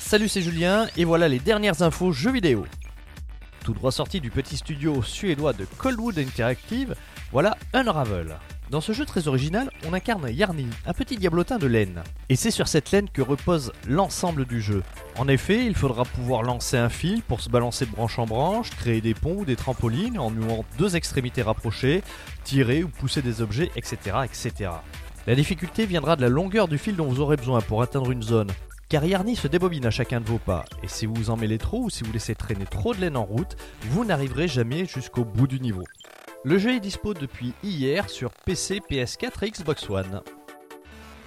Salut, c'est Julien et voilà les dernières infos jeux vidéo. Tout droit sorti du petit studio suédois de Coldwood Interactive, voilà Unravel. Dans ce jeu très original, on incarne Yarny, un petit diablotin de laine. Et c'est sur cette laine que repose l'ensemble du jeu. En effet, il faudra pouvoir lancer un fil pour se balancer de branche en branche, créer des ponts ou des trampolines en nouant deux extrémités rapprochées, tirer ou pousser des objets, etc. etc. La difficulté viendra de la longueur du fil dont vous aurez besoin pour atteindre une zone. Car Yarny se débobine à chacun de vos pas, et si vous en mêlez trop ou si vous laissez traîner trop de laine en route, vous n'arriverez jamais jusqu'au bout du niveau. Le jeu est dispo depuis hier sur PC, PS4 et Xbox One.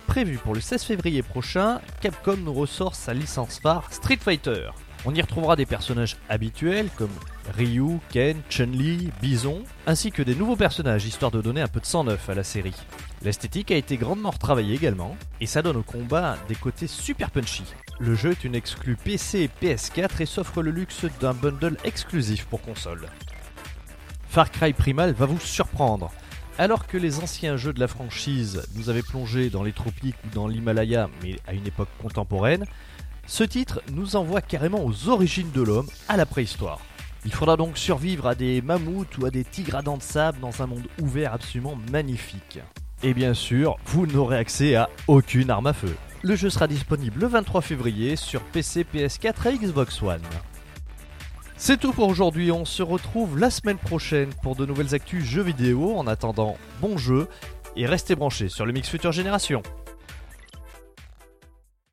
Prévu pour le 16 février prochain, Capcom nous ressort sa licence phare Street Fighter. On y retrouvera des personnages habituels comme Ryu, Ken, Chun-Li, Bison, ainsi que des nouveaux personnages histoire de donner un peu de sang neuf à la série. L'esthétique a été grandement retravaillée également, et ça donne au combat des côtés super punchy. Le jeu est une exclue PC et PS4 et s'offre le luxe d'un bundle exclusif pour console. Far Cry Primal va vous surprendre. Alors que les anciens jeux de la franchise nous avaient plongé dans les tropiques ou dans l'Himalaya, mais à une époque contemporaine, ce titre nous envoie carrément aux origines de l'homme, à la préhistoire. Il faudra donc survivre à des mammouths ou à des tigres à dents de sable dans un monde ouvert absolument magnifique. Et bien sûr, vous n'aurez accès à aucune arme à feu. Le jeu sera disponible le 23 février sur PC, PS4 et Xbox One. C'est tout pour aujourd'hui, on se retrouve la semaine prochaine pour de nouvelles actus jeux vidéo. En attendant, bon jeu et restez branchés sur le Mix Future Génération.